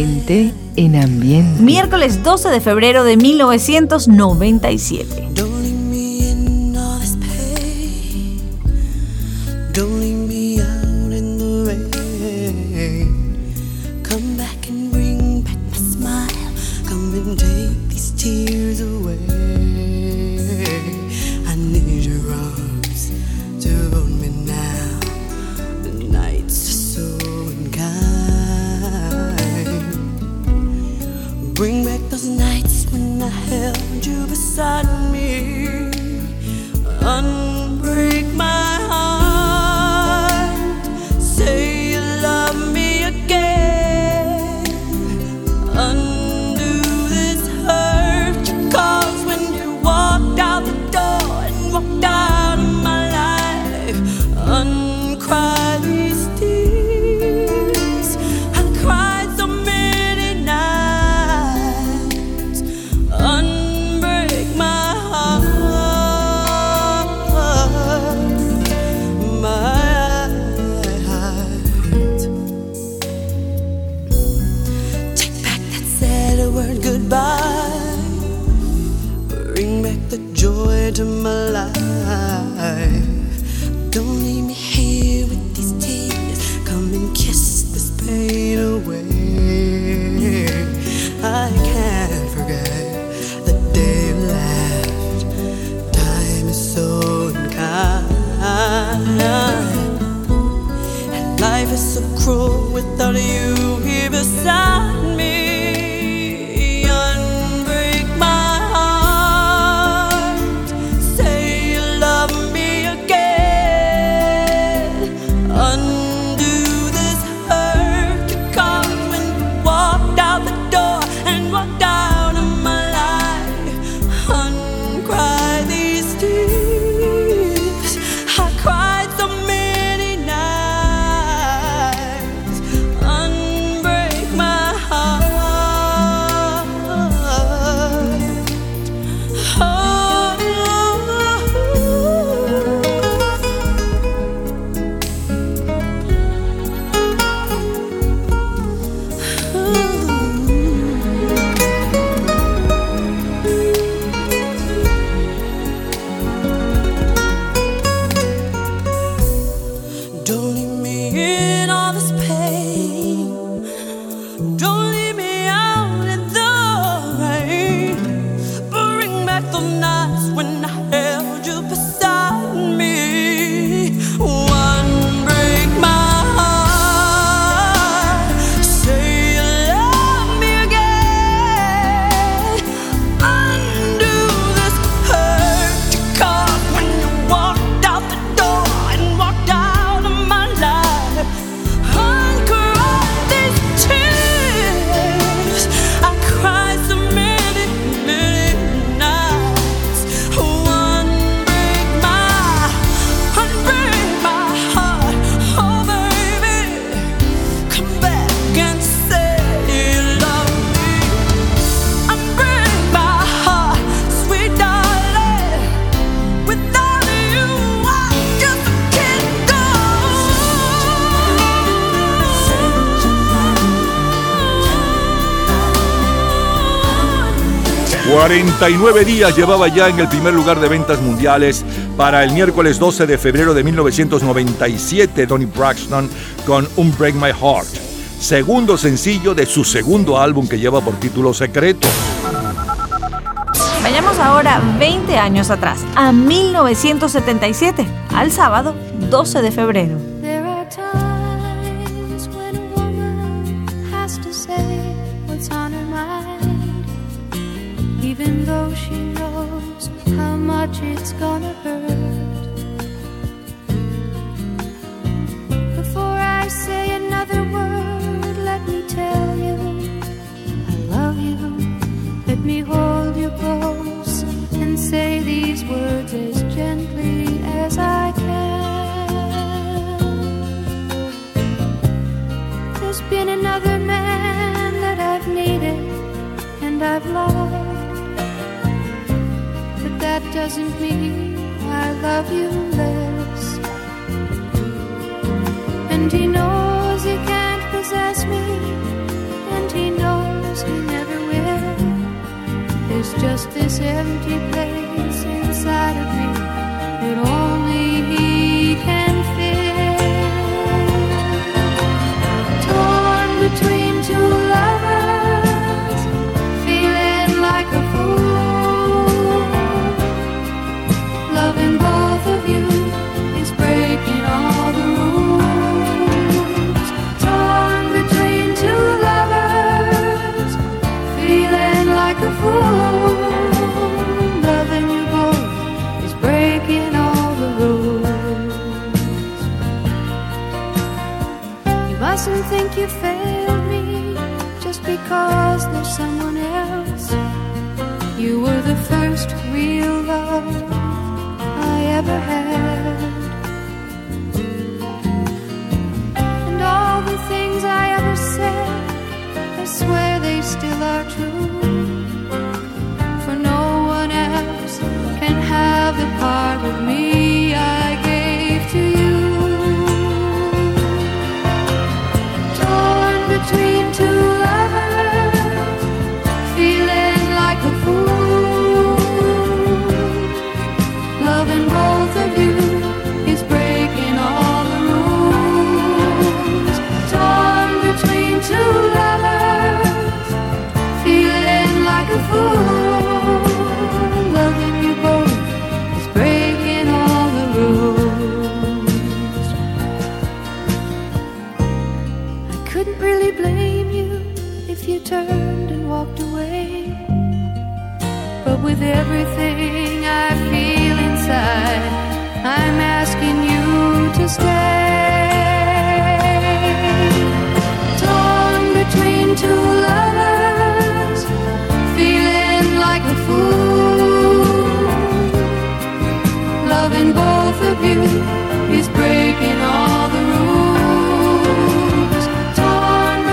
Gente en ambiente. Miércoles 12 de febrero de 1997. Life is so cruel without you here beside me. Días llevaba ya en el primer lugar de ventas mundiales para el miércoles 12 de febrero de 1997 Tony Braxton con Un Break My Heart, segundo sencillo de su segundo álbum que lleva por título Secreto. Vayamos ahora 20 años atrás, a 1977, al sábado 12 de febrero. Much it's gonna hurt. Before I say another word, let me tell you I love you. Let me hold you close and say these words as gently as I can. There's been another man that I've needed and I've loved doesn't mean I love you less. And he knows he can't possess me, and he knows he never will. There's just this empty place.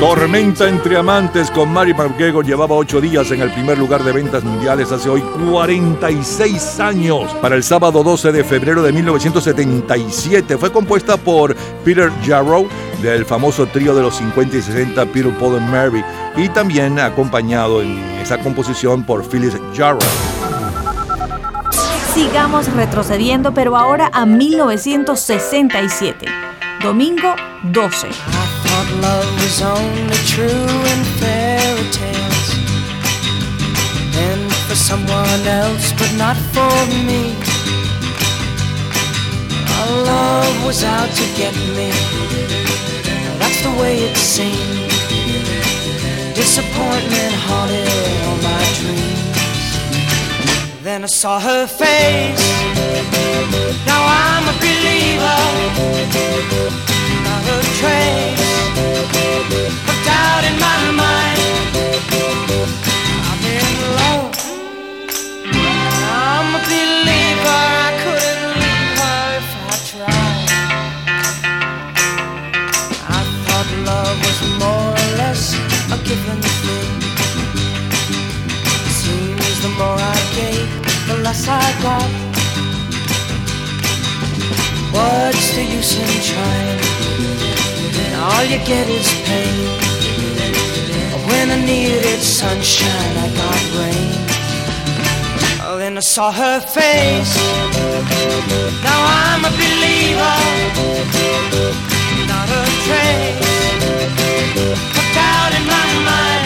Tormenta entre amantes con Mary McGregor llevaba ocho días en el primer lugar de ventas mundiales hace hoy 46 años. Para el sábado 12 de febrero de 1977 fue compuesta por Peter Jarrow del famoso trío de los 50 y 60 Peter, Paul and Mary y también acompañado en esa composición por Phyllis Jarrow. Sigamos retrocediendo, pero ahora a 1967. Domingo 12. Love was only true in fairy tales and for someone else, but not for me. Our love was out to get me. That's the way it seemed. Disappointment haunted all my dreams. Then I saw her face. Now I'm a believer. Not a trace in my mind. I'm. I'm a believer. I couldn't leave her if I tried. I thought love was more or less a given thing. Seems the more I gave, the less I got. What's the use in trying? All you get is pain. When I needed sunshine, I got rain. Oh, then I saw her face. Now I'm a believer. Not a trace of doubt in my mind.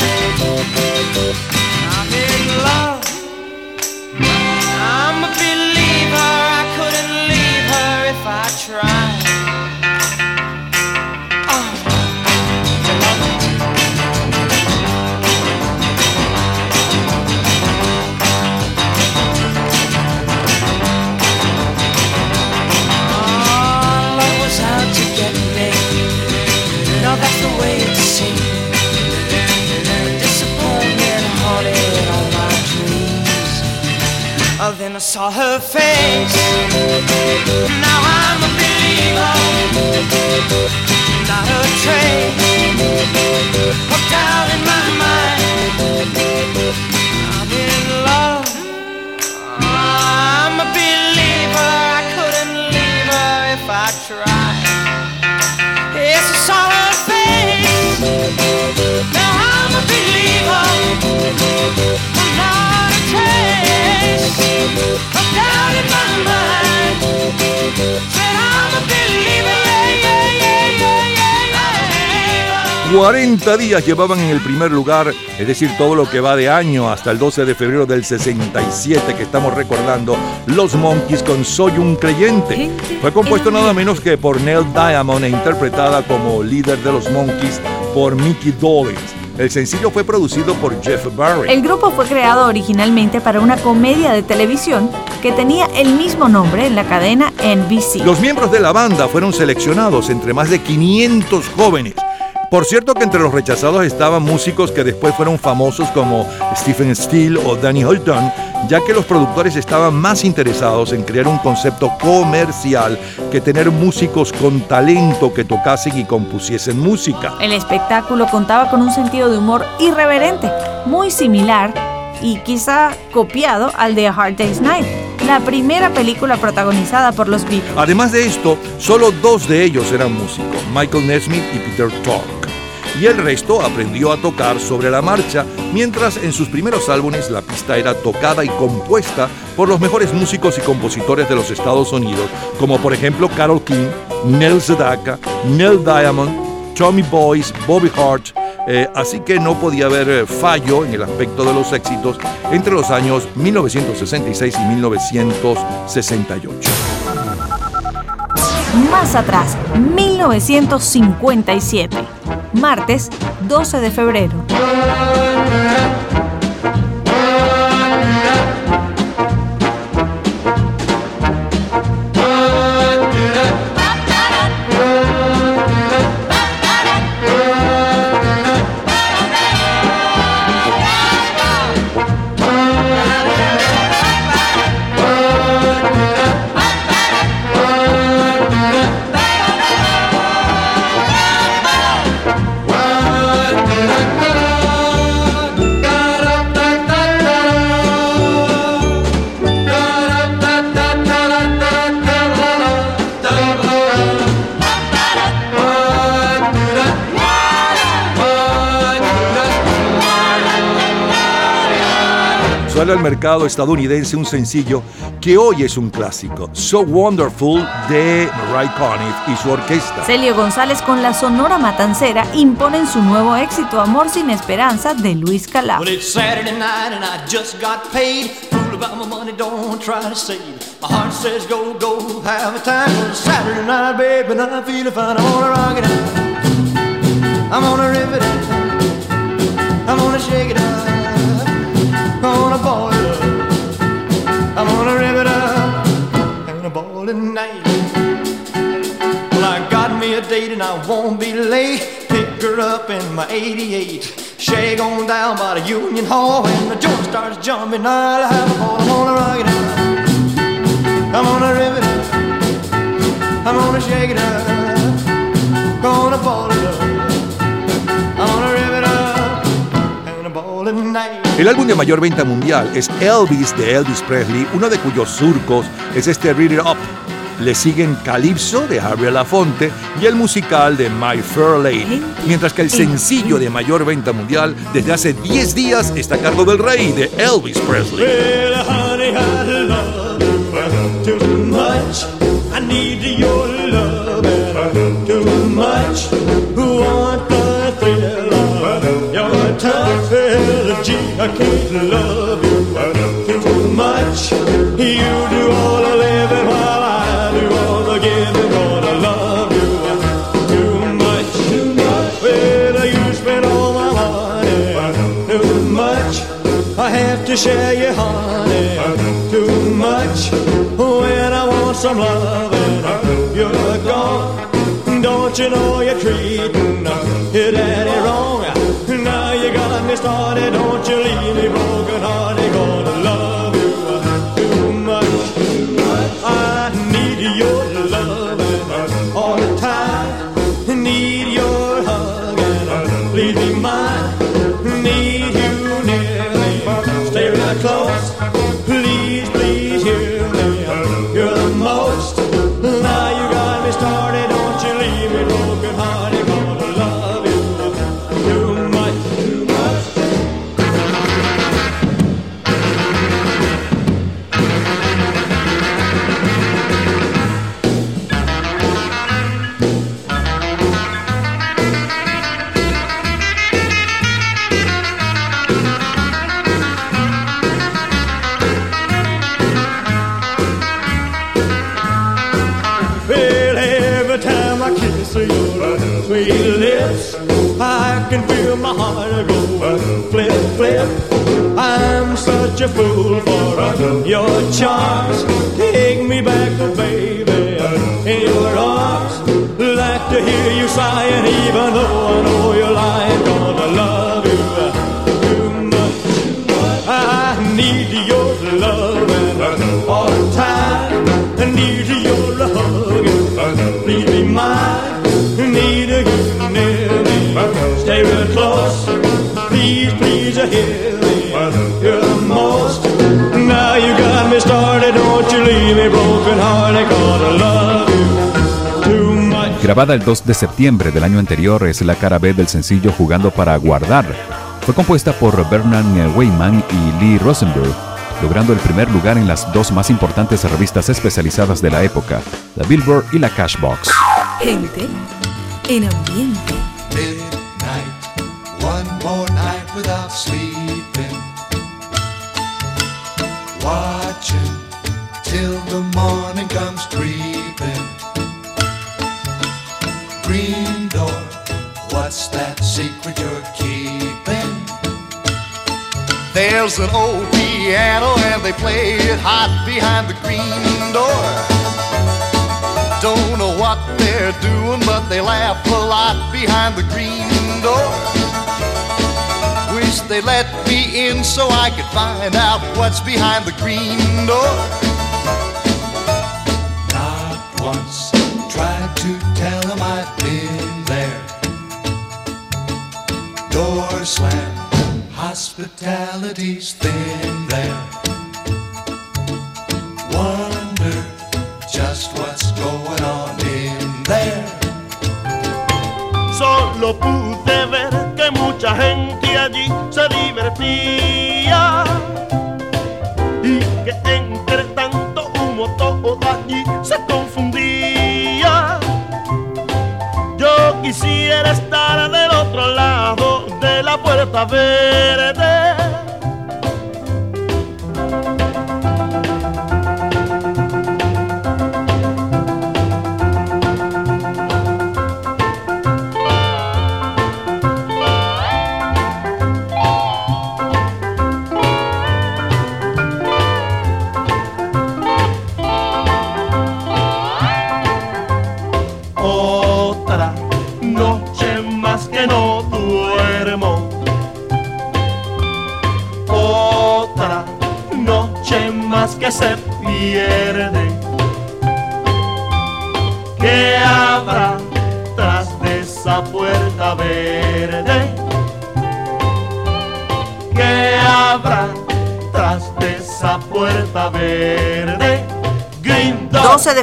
Saw her face. Now I'm a believer. Not a trace of doubt in my mind. 40 días llevaban en el primer lugar, es decir, todo lo que va de año hasta el 12 de febrero del 67 que estamos recordando, Los Monkeys con Soy un creyente. Fue compuesto nada menos que por Neil Diamond e interpretada como líder de los Monkeys por Mickey Dolenz. El sencillo fue producido por Jeff Barry. El grupo fue creado originalmente para una comedia de televisión que tenía el mismo nombre en la cadena NBC. Los miembros de la banda fueron seleccionados entre más de 500 jóvenes por cierto que entre los rechazados estaban músicos que después fueron famosos como Stephen Steele o Danny Holton, ya que los productores estaban más interesados en crear un concepto comercial que tener músicos con talento que tocasen y compusiesen música. El espectáculo contaba con un sentido de humor irreverente, muy similar y quizá copiado al de A Hard Day's Night la primera película protagonizada por los Beatles. Además de esto, solo dos de ellos eran músicos, Michael Nesmith y Peter Tork y el resto aprendió a tocar sobre la marcha, mientras en sus primeros álbumes la pista era tocada y compuesta por los mejores músicos y compositores de los Estados Unidos, como por ejemplo Carol King, Neil Sedaka, Neil Diamond, Tommy Boyce, Bobby Hart, eh, así que no podía haber eh, fallo en el aspecto de los éxitos entre los años 1966 y 1968. Más atrás, 1957 martes 12 de febrero. Al mercado estadounidense un sencillo que hoy es un clásico, So Wonderful de Mariah Conniff y su orquesta. Celio González con la Sonora Matancera imponen su nuevo éxito Amor sin Esperanza de Luis Calaf. I'm gonna rip it I'm gonna shake it up. Gonna it up. I'm gonna rip it up and a ball tonight. Well, I got me a date and I won't be late. Pick her up in my 88. Shag on down by the Union Hall and the joint starts jumping. I'll have a ball. I'm gonna rock it up. I'm gonna rip it up. I'm gonna shake it up. Gonna ball El álbum de mayor venta mundial es Elvis de Elvis Presley, uno de cuyos surcos es este Read It Up. Le siguen Calypso de Harry Lafonte y el musical de My Fair Lady, mientras que el sencillo de mayor venta mundial desde hace 10 días está a cargo del rey de Elvis Presley. I can't love you too much. You do all the living while I do all the giving. Gonna love you too much. Too much. Well, you spend all my money too much. I have to share your honey too much. When I want some loving, you're gone. Don't you know you're treating your daddy wrong? Started, don't you heart go flip, flip. I'm such a fool for your charms. Take me back, oh baby, in your arms. Like to hear you sighing, even though I know Please, please, hear me. You're the most. Now you got me started. Don't you leave me broken hearted. Gonna love you too much. Grabada el 2 de septiembre del año anterior, es la cara B del sencillo Jugando para Guardar. Fue compuesta por Bernard Weyman y Lee Rosenberg, logrando el primer lugar en las dos más importantes revistas especializadas de la época, la Billboard y la Cashbox. Gente en ambiente. There's an old piano and they play it hot behind the green door. Don't know what they're doing, but they laugh a lot behind the green door. Wish they let me in so I could find out what's behind the green door. Not once tried to tell them I've been there. Door slam, hospitality's thin there. Wonder just what's going on in there. Solo pude ver que mucha gente allí se divertía y que entre tanto humo todo allí se confundía. por esta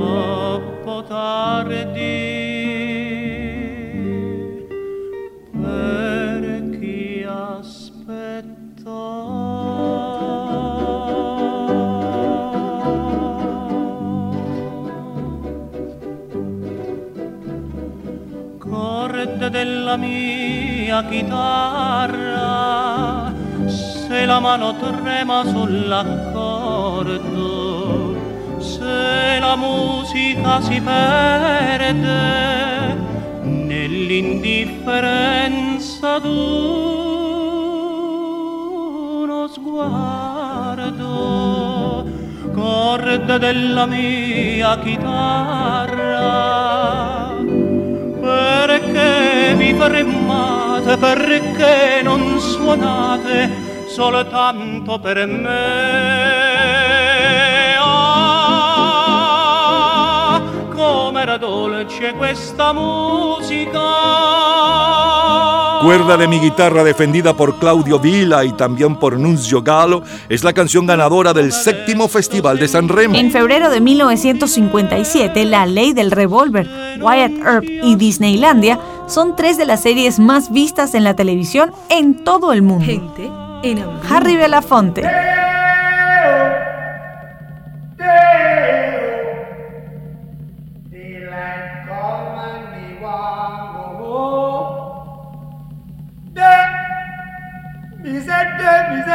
troppo tardi per chi aspetta. Corde della mia chitarra, se la mano trema sull'accordo, se la musica si perde nell'indifferenza d'uno sguardo, corde della mia chitarra, perché vi fermate, perché non suonate soltanto per me? Com'era dolce questa musica. Cuerda de mi guitarra defendida por Claudio Vila y también por Nunzio Galo es la canción ganadora del séptimo Festival de San Remo. En febrero de 1957, La Ley del Revólver, Wyatt Earp y Disneylandia son tres de las series más vistas en la televisión en todo el mundo. Gente en ambiente. Harry Belafonte.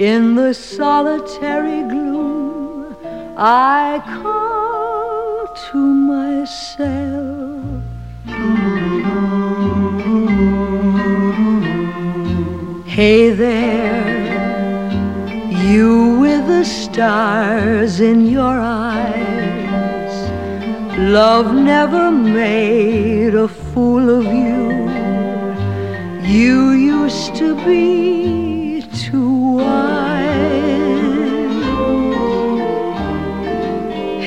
in the solitary gloom, I call to myself. Hey there, you with the stars in your eyes. Love never made a fool of you. You used to be too wise.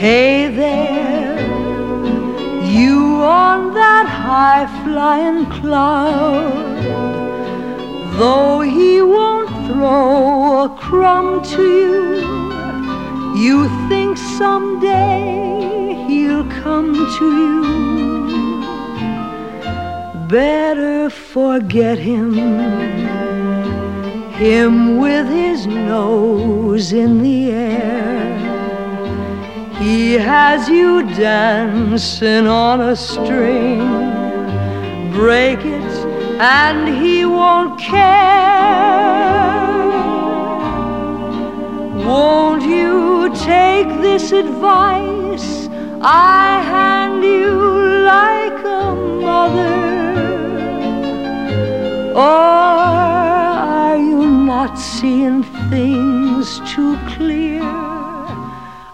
Hey there, you on that high flying cloud. Though he won't throw a crumb to you, you think someday he'll come to you. Better forget him, him with his nose in the air. He has you dancing on a string. Break it and he won't care. Won't you take this advice I hand you like a mother? Or are you not seeing things too clear?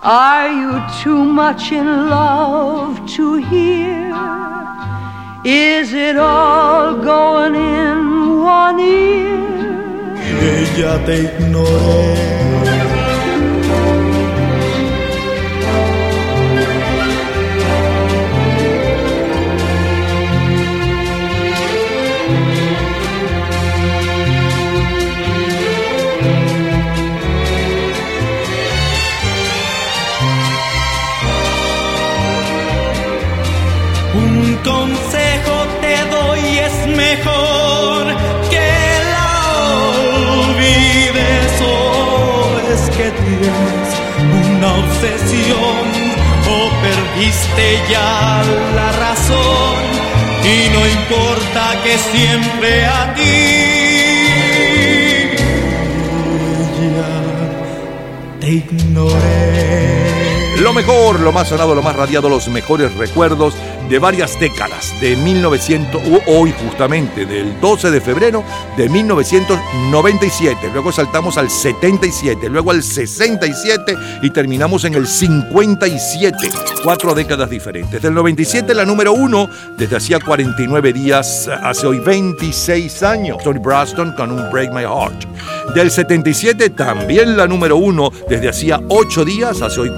Are you too much in love to hear? Is it all going in one ear? que consejo te doy es mejor que la olvides o es que tienes una obsesión o perdiste ya la razón y no importa que siempre a ti ella te ignore. Lo mejor, lo más sonado, lo más radiado, los mejores recuerdos de varias décadas, de 1900, hoy justamente, del 12 de febrero de 1997. Luego saltamos al 77, luego al 67 y terminamos en el 57. Cuatro décadas diferentes. Del 97, la número uno, desde hacía 49 días, hace hoy 26 años. Tony Braston con un Break My Heart. Del 77, también la número uno, desde hacía 8 días, hace hoy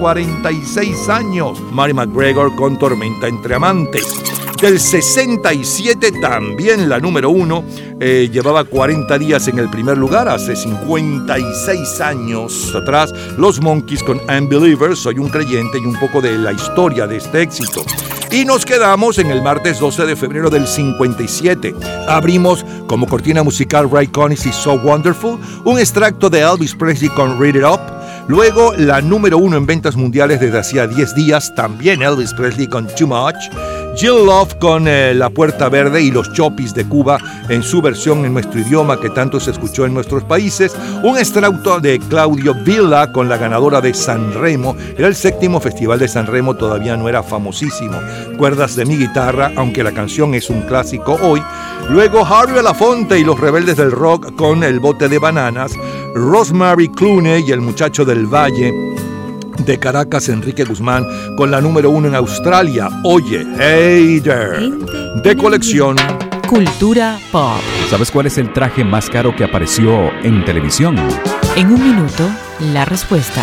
46 años. Mary McGregor con Tormenta entre Amantes. Del 67, también la número uno, eh, llevaba 40 días en el primer lugar, hace 56 años atrás. Los Monkeys con Unbelievers, Soy un creyente y un poco de la historia de este éxito. Y nos quedamos en el martes 12 de febrero del 57. Abrimos como cortina musical Ray Conniff y So Wonderful, un extracto de Elvis Presley con Read It Up. Luego la número uno en ventas mundiales desde hacía 10 días, también Elvis Presley con Too Much. Jill Love con eh, La Puerta Verde y los Chopis de Cuba en su versión en nuestro idioma que tanto se escuchó en nuestros países. Un extracto de Claudio Villa con la ganadora de San Remo. Era el séptimo festival de San Remo, todavía no era famosísimo. Cuerdas de mi guitarra, aunque la canción es un clásico hoy. Luego Harry Belafonte y los rebeldes del rock con El bote de bananas. Rosemary Clooney y el muchacho del valle de Caracas, Enrique Guzmán, con la número uno en Australia. Oye, hey there, de colección. Cultura pop. ¿Sabes cuál es el traje más caro que apareció en televisión? En un minuto, la respuesta.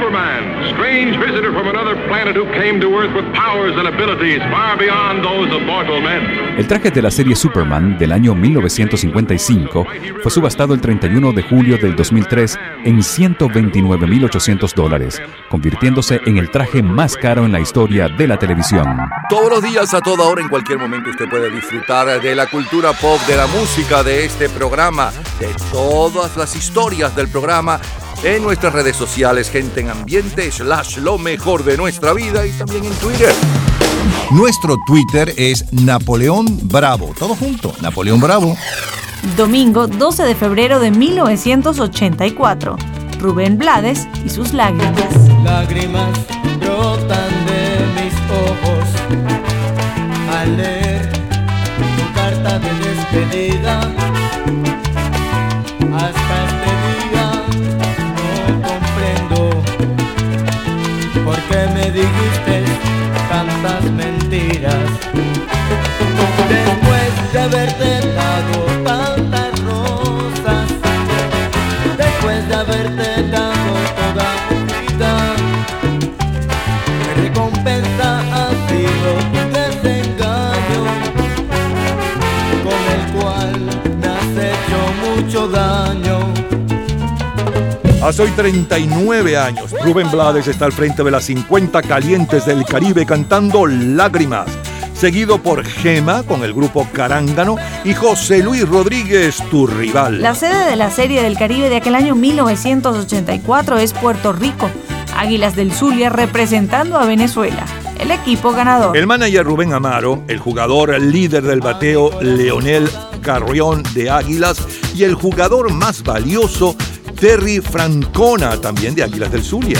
Superman, strange visitor from another planet who came to Earth with powers and abilities far beyond those of mortal men. El traje de la serie Superman del año 1955 fue subastado el 31 de julio del 2003 en 129.800 dólares, convirtiéndose en el traje más caro en la historia de la televisión. Todos los días, a toda hora, en cualquier momento, usted puede disfrutar de la cultura pop, de la música, de este programa, de todas las historias del programa en nuestras redes sociales, gente en ambiente, slash lo mejor de nuestra vida y también en Twitter. Nuestro Twitter es Napoleón Bravo. Todo junto, Napoleón Bravo. Domingo 12 de febrero de 1984. Rubén Blades y sus lágrimas. Lágrimas brotan mentiras. Después de haberte Hace hoy 39 años, Rubén Blades está al frente de las 50 calientes del Caribe cantando Lágrimas, seguido por Gema con el grupo Carángano y José Luis Rodríguez, tu rival. La sede de la Serie del Caribe de aquel año 1984 es Puerto Rico. Águilas del Zulia representando a Venezuela. El equipo ganador. El manager Rubén Amaro, el jugador líder del bateo Leonel Carrión de Águilas y el jugador más valioso Terry Francona, también de Águilas del Zulia.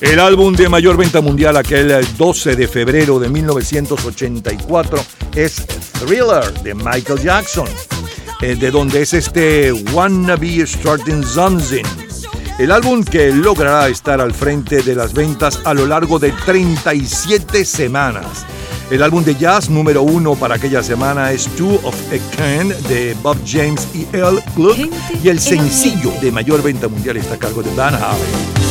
El álbum de mayor venta mundial aquel 12 de febrero de 1984 es Thriller de Michael Jackson, eh, de donde es este Wanna Be Starting Something. El álbum que logrará estar al frente de las ventas a lo largo de 37 semanas. El álbum de jazz número uno para aquella semana es Two of a Kind de Bob James y L. Gluck y el sencillo de mayor venta mundial está a cargo de Van Halen.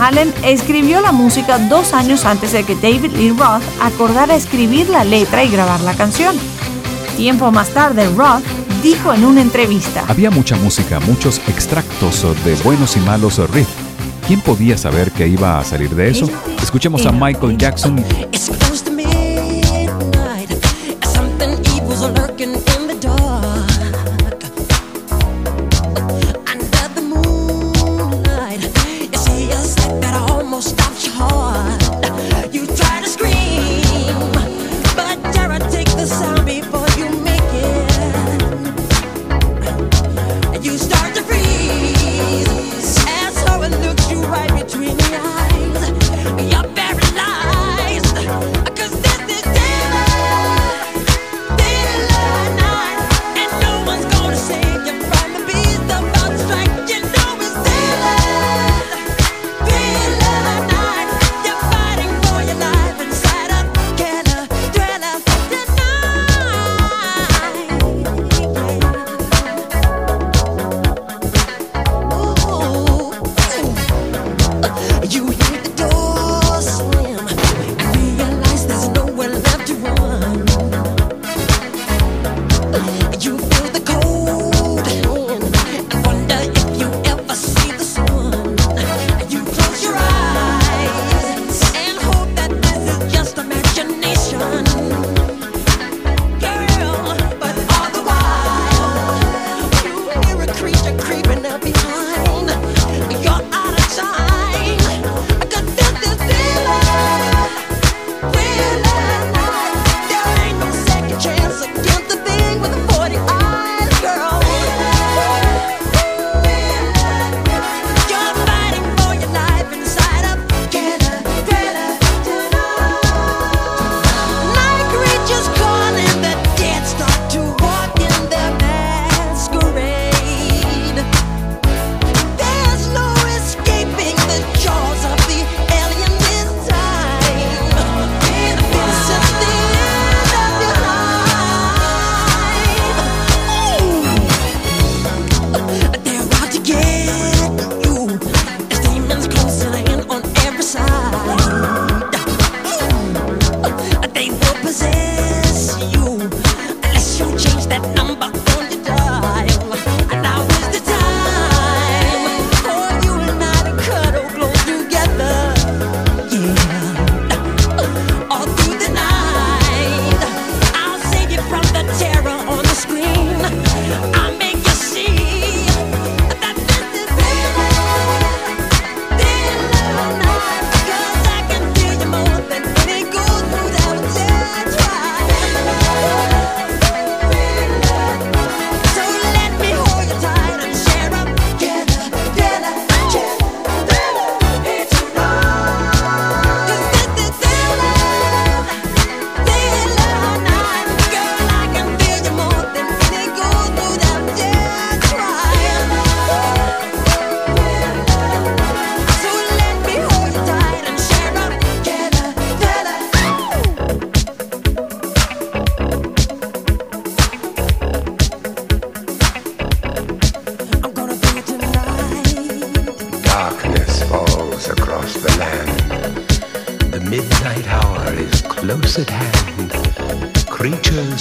Halen escribió la música dos años antes de que David Lee Roth acordara escribir la letra y grabar la canción. Tiempo más tarde, Roth dijo en una entrevista: Había mucha música, muchos extractos de buenos y malos riffs. ¿Quién podía saber que iba a salir de eso? Escuchemos a Michael Jackson.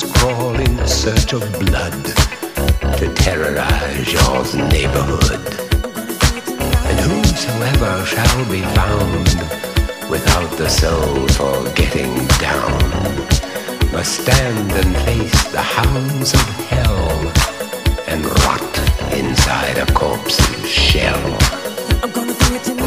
Crawl in search of blood to terrorize your neighborhood. And whosoever shall be found without the soul for getting down must stand and face the hounds of hell and rot inside a corpse's shell. The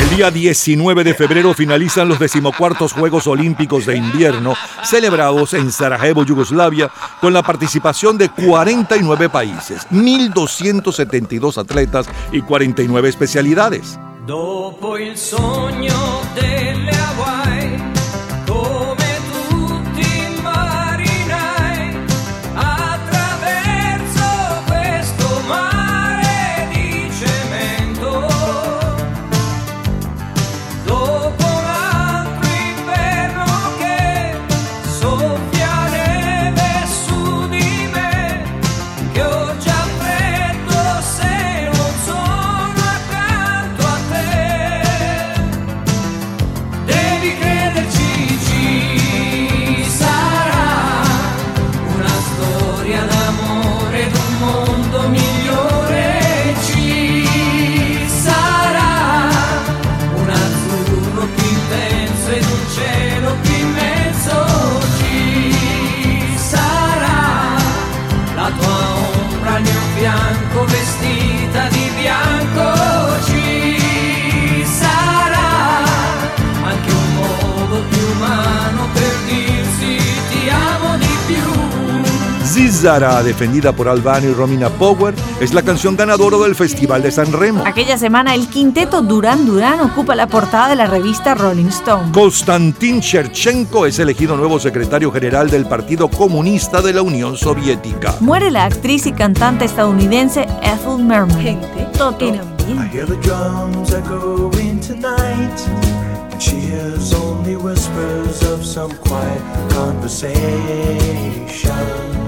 El día 19 de febrero finalizan los decimocuartos Juegos Olímpicos de Invierno celebrados en Sarajevo, Yugoslavia, con la participación de 49 países, 1.272 atletas y 49 especialidades. Dopo Zizara, defendida por Albano y Romina Power, es la canción ganadora del Festival de San Remo. Aquella semana el quinteto Duran Duran ocupa la portada de la revista Rolling Stone. Konstantin Cherchenko es elegido nuevo secretario general del Partido Comunista de la Unión Soviética. Muere la actriz y cantante estadounidense Ethel Merman. Toto. I hear the drums echoing tonight, and she hears only whispers of some quiet conversation.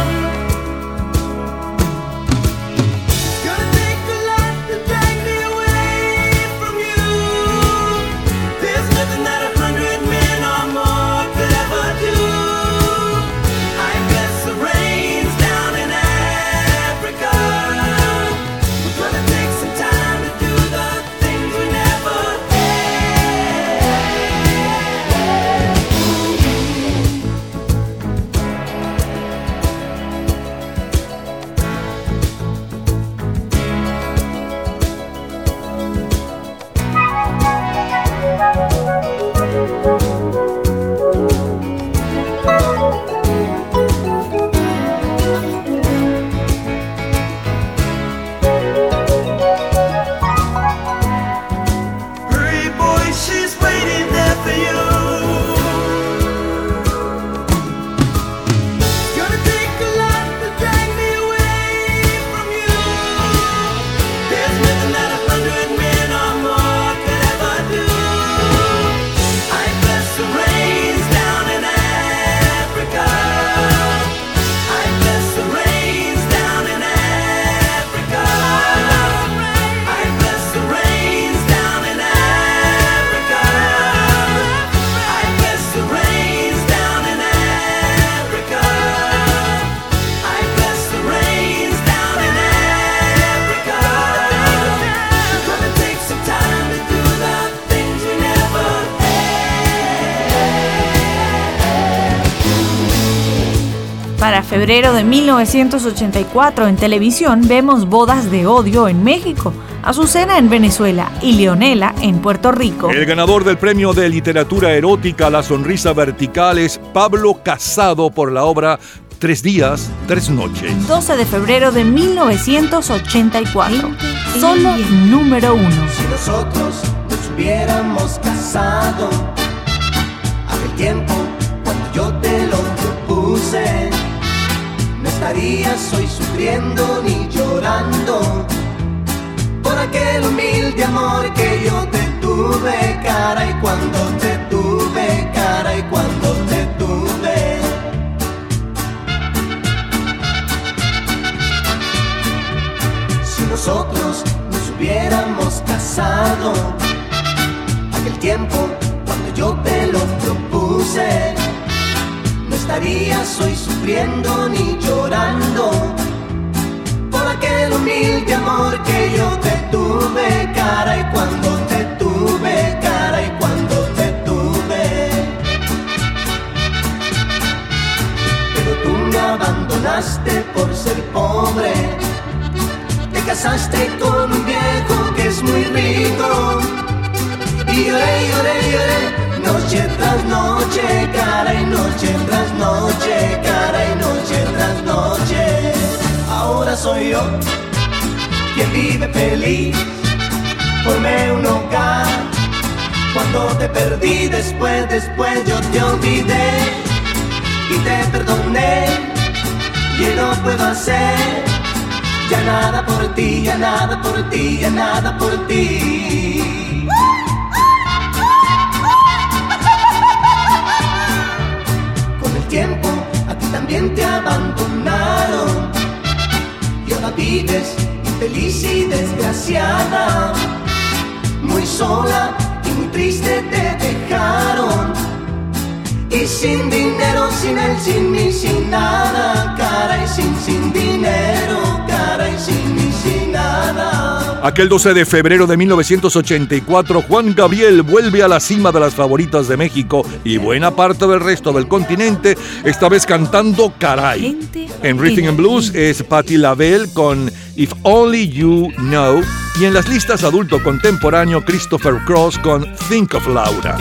Febrero de 1984 en televisión vemos Bodas de Odio en México, Azucena en Venezuela y Leonela en Puerto Rico. El ganador del premio de literatura erótica La Sonrisa Vertical es Pablo Casado por la obra Tres días, tres noches. 12 de febrero de 1984. Solo número uno. Si nosotros nos hubiéramos casado, aquel tiempo no estarías hoy sufriendo ni llorando por aquel humilde amor que yo te tuve, cara y cuando te tuve, cara y cuando te tuve. Si nosotros nos hubiéramos casado, aquel tiempo cuando yo te lo propuse, estarías hoy sufriendo ni llorando por aquel humilde amor que yo te tuve, cara y cuando te tuve, cara y cuando te tuve. Pero tú me abandonaste por ser pobre, te casaste con un viejo que es muy rico. Y lloré, lloré, lloré, noche tras noche, cara y noche tras noche, cara y noche tras noche. Ahora soy yo quien vive feliz, formé un hogar. Cuando te perdí, después, después yo te olvidé y te perdoné. Y no puedo hacer ya nada por ti, ya nada por ti, ya nada por ti. A ti también te abandonaron. Y ahora vives infeliz y desgraciada, muy sola y muy triste te dejaron. Y sin dinero, sin él, sin mí, sin nada, cara y sin, sin dinero, Aquel 12 de febrero de 1984, Juan Gabriel vuelve a la cima de las favoritas de México y buena parte del resto del continente, esta vez cantando Caray. En Rhythm and Blues es Patti LaBelle con If Only You Know y en las listas adulto contemporáneo Christopher Cross con Think of Laura.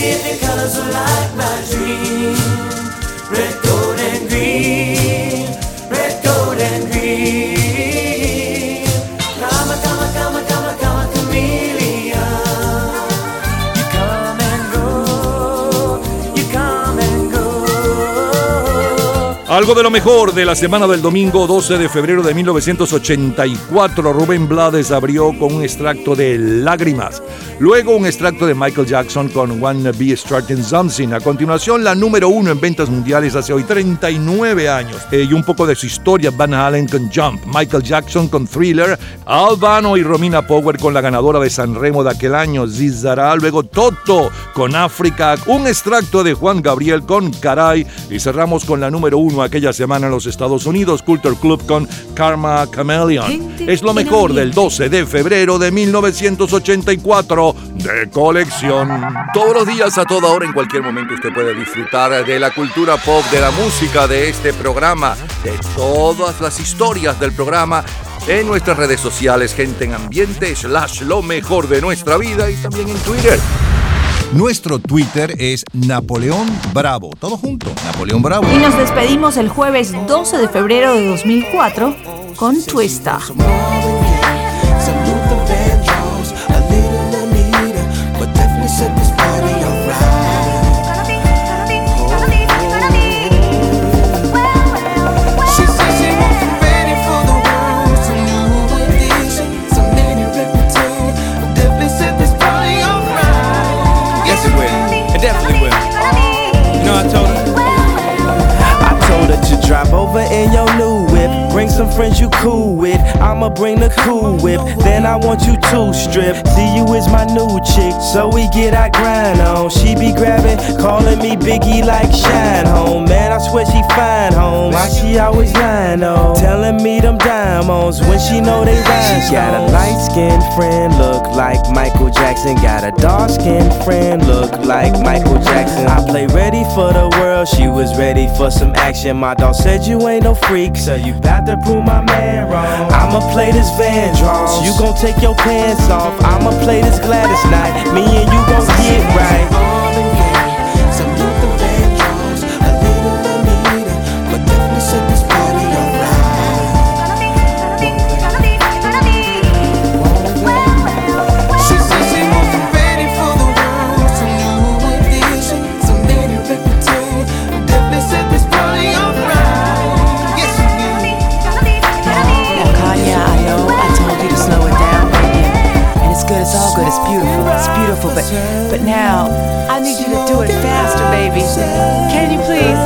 see the colors of light, my dream. Algo de lo mejor de la semana del domingo 12 de febrero de 1984, Rubén Blades abrió con un extracto de Lágrimas. Luego un extracto de Michael Jackson con Wanna Be Starting Something. A continuación, la número uno en ventas mundiales hace hoy 39 años. Eh, y un poco de su historia, Van Halen con Jump, Michael Jackson con Thriller, Albano y Romina Power con la ganadora de San Remo de aquel año, Zizara. Luego Toto con África, un extracto de Juan Gabriel con Caray. Y cerramos con la número uno aquella semana en los Estados Unidos, Culture Club con Karma Chameleon. Es lo mejor del 12 de febrero de 1984 de colección. Todos los días, a toda hora, en cualquier momento, usted puede disfrutar de la cultura pop, de la música, de este programa, de todas las historias del programa en nuestras redes sociales, gente en ambiente, slash lo mejor de nuestra vida y también en Twitter. Nuestro Twitter es Napoleón Bravo. Todo junto, Napoleón Bravo. Y nos despedimos el jueves 12 de febrero de 2004 con Twista. Definitely will. Friends you cool with. I'ma bring the cool whip. Then I want you to strip. See you is my new chick, so we get our grind on. She be grabbing, calling me Biggie like Shine Home. Man, I swear she fine home. Why she always lying on? Telling me them diamonds when she know they rhyme. She got a light skinned friend, look like Michael Jackson. Got a dark skinned friend, look like Michael Jackson. I play ready for the world, she was ready for some action. My dog said you ain't no freak, so you bout to prove my man. I'ma play this Vandross, you gon' take your pants off. I'ma play this Gladys night, me and you gon' get right. But, but now, I need you to do it faster, baby. Can you please?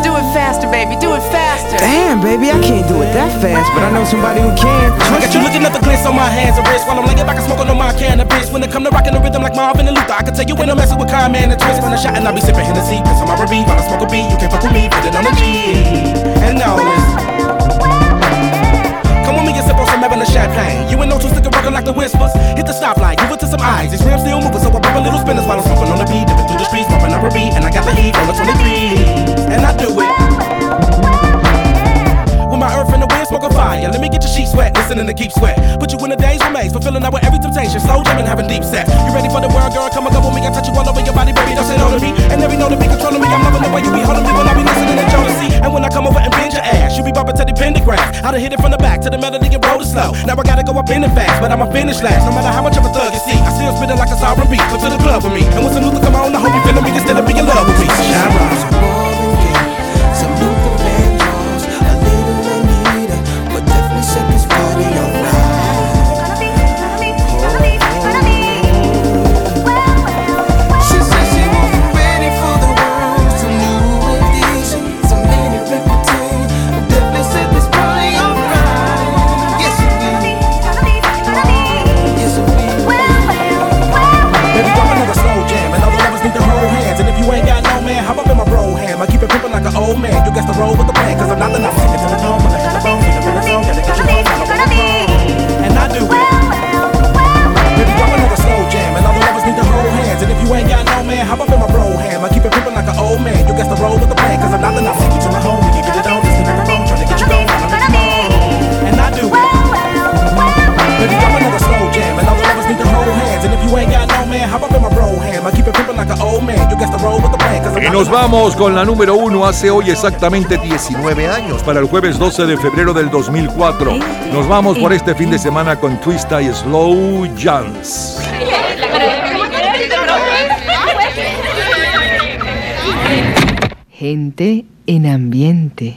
Do it faster, baby, do it faster. Damn, baby, I can't do it that fast, but I know somebody who can. I got you looking at the glitz on my hands and wrists while I'm laying back and smoking on my cannabis. When it come to rocking the rhythm like Marvin and Luther, I can tell you when I'm messing with Kyle, man, and twist. When I shot and I be sipping Hennessy, cause I'm R&B. While I smoke a beat, you can't fuck with me, put it on the G. And now listen. Some Evan champagne. You ain't no two sticker rockin' like the whispers. Hit the stoplight, give it to some eyes. These rims still moving, so I pop a little spinners while I'm smoking on the beat. Dipping through the streets, bumping up a beat, and I got the heat on the 23. And I do it. With my earth and the wind, smoking fire. Let me get your sheets wet, listening to keep sweat. Put you in a daze remains, fulfilling out with every temptation. Slow jamming, having deep sex. You ready for the I done hit it from the back to the melody and roll it slow. Now I gotta go up in it fast, but I'ma finish last. No matter how much of a thug you see, I still spitting like a sovereign beat. Come to the club with me. And when some Luther come on, I hope you feeling me instead of being in love with me. Shine rise. Vamos con la número uno hace hoy exactamente 19 años, para el jueves 12 de febrero del 2004. Nos vamos por este fin de semana con Twista y Slow Jams. Gente en ambiente.